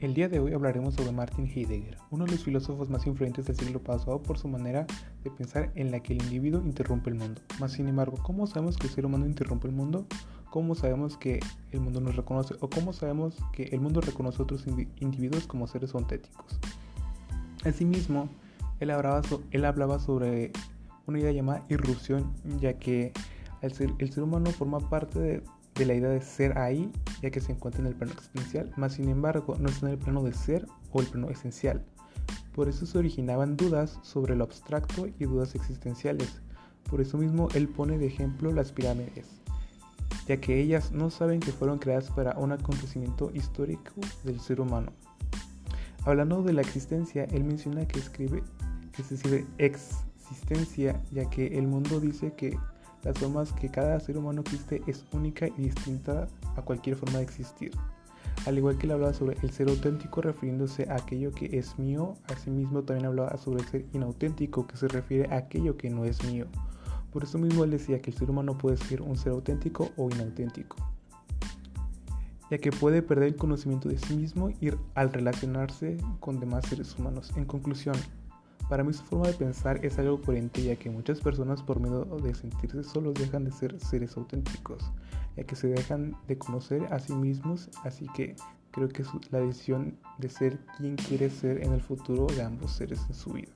El día de hoy hablaremos sobre Martin Heidegger, uno de los filósofos más influyentes del siglo pasado por su manera de pensar en la que el individuo interrumpe el mundo. Más sin embargo, ¿cómo sabemos que el ser humano interrumpe el mundo? ¿Cómo sabemos que el mundo nos reconoce? ¿O cómo sabemos que el mundo reconoce a otros individuos como seres auténticos? Asimismo, él hablaba, sobre una idea llamada irrupción, ya que el ser humano forma parte de de la idea de ser ahí, ya que se encuentra en el plano existencial, más sin embargo no está en el plano de ser o el plano esencial. Por eso se originaban dudas sobre lo abstracto y dudas existenciales. Por eso mismo él pone de ejemplo las pirámides, ya que ellas no saben que fueron creadas para un acontecimiento histórico del ser humano. Hablando de la existencia, él menciona que escribe que se escribe existencia, ya que el mundo dice que las formas que cada ser humano existe es única y distinta a cualquier forma de existir. Al igual que él hablaba sobre el ser auténtico refiriéndose a aquello que es mío, asimismo también hablaba sobre el ser inauténtico que se refiere a aquello que no es mío. Por eso mismo él decía que el ser humano puede ser un ser auténtico o inauténtico, ya que puede perder el conocimiento de sí mismo y al relacionarse con demás seres humanos. En conclusión, para mí su forma de pensar es algo coherente ya que muchas personas por miedo de sentirse solos dejan de ser seres auténticos, ya que se dejan de conocer a sí mismos, así que creo que es la decisión de ser quien quiere ser en el futuro de ambos seres en su vida.